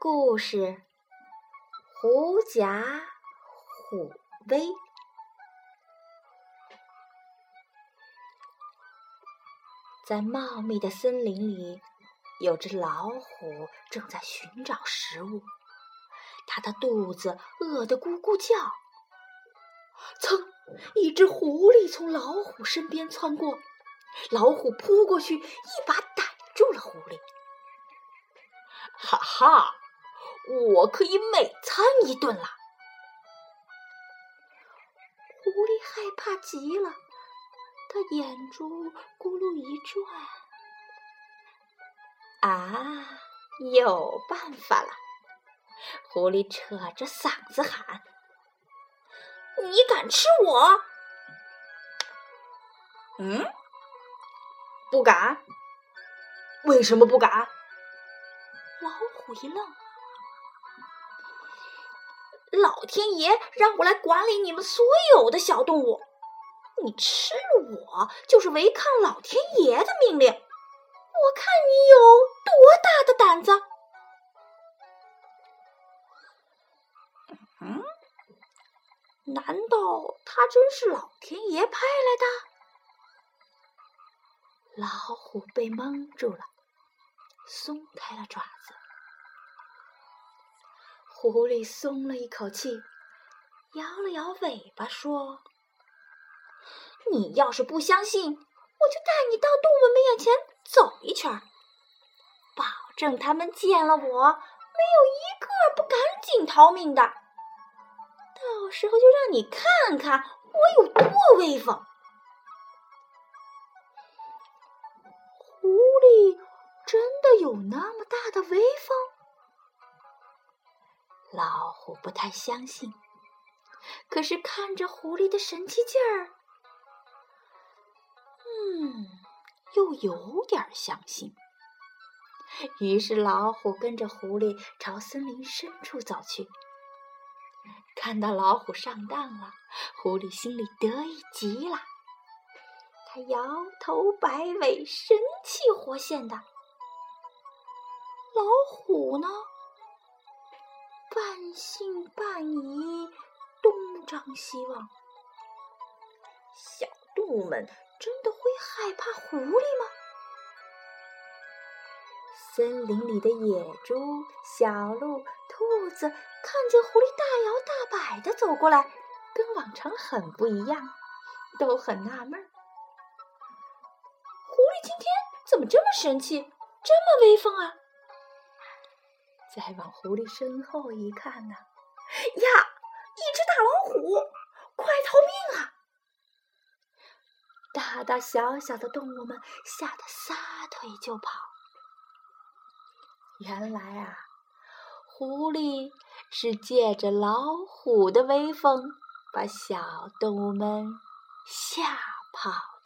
故事：狐假虎威。在茂密的森林里，有只老虎正在寻找食物，它的肚子饿得咕咕叫。噌！一只狐狸从老虎身边窜过，老虎扑过去，一把逮住了狐狸。哈哈！我可以美餐一顿了。狐狸害怕极了，它眼珠咕噜一转，啊，有办法了！狐狸扯着嗓子喊：“你敢吃我？”“嗯，不敢。为什么不敢？”老虎一愣。老天爷让我来管理你们所有的小动物，你吃了我就是违抗老天爷的命令。我看你有多大的胆子！嗯，难道他真是老天爷派来的？老虎被蒙住了，松开了爪子。狐狸松了一口气，摇了摇尾巴说：“你要是不相信，我就带你到动物们面前走一圈，保证他们见了我，没有一个不赶紧逃命的。到时候就让你看看我有多威风。”狐狸真的有那么大的威风？老虎不太相信，可是看着狐狸的神气劲儿，嗯，又有点相信。于是老虎跟着狐狸朝森林深处走去。看到老虎上当了，狐狸心里得意极了，它摇头摆尾，神气活现的。老虎呢？半信半疑，东张西望。小动物们真的会害怕狐狸吗？森林里的野猪、小鹿、兔子看见狐狸大摇大摆的走过来，跟往常很不一样，都很纳闷儿：狐狸今天怎么这么神气，这么威风啊？再往狐狸身后一看呢，呀，一只大老虎，快逃命啊！大大小小的动物们吓得撒腿就跑。原来啊，狐狸是借着老虎的威风，把小动物们吓跑。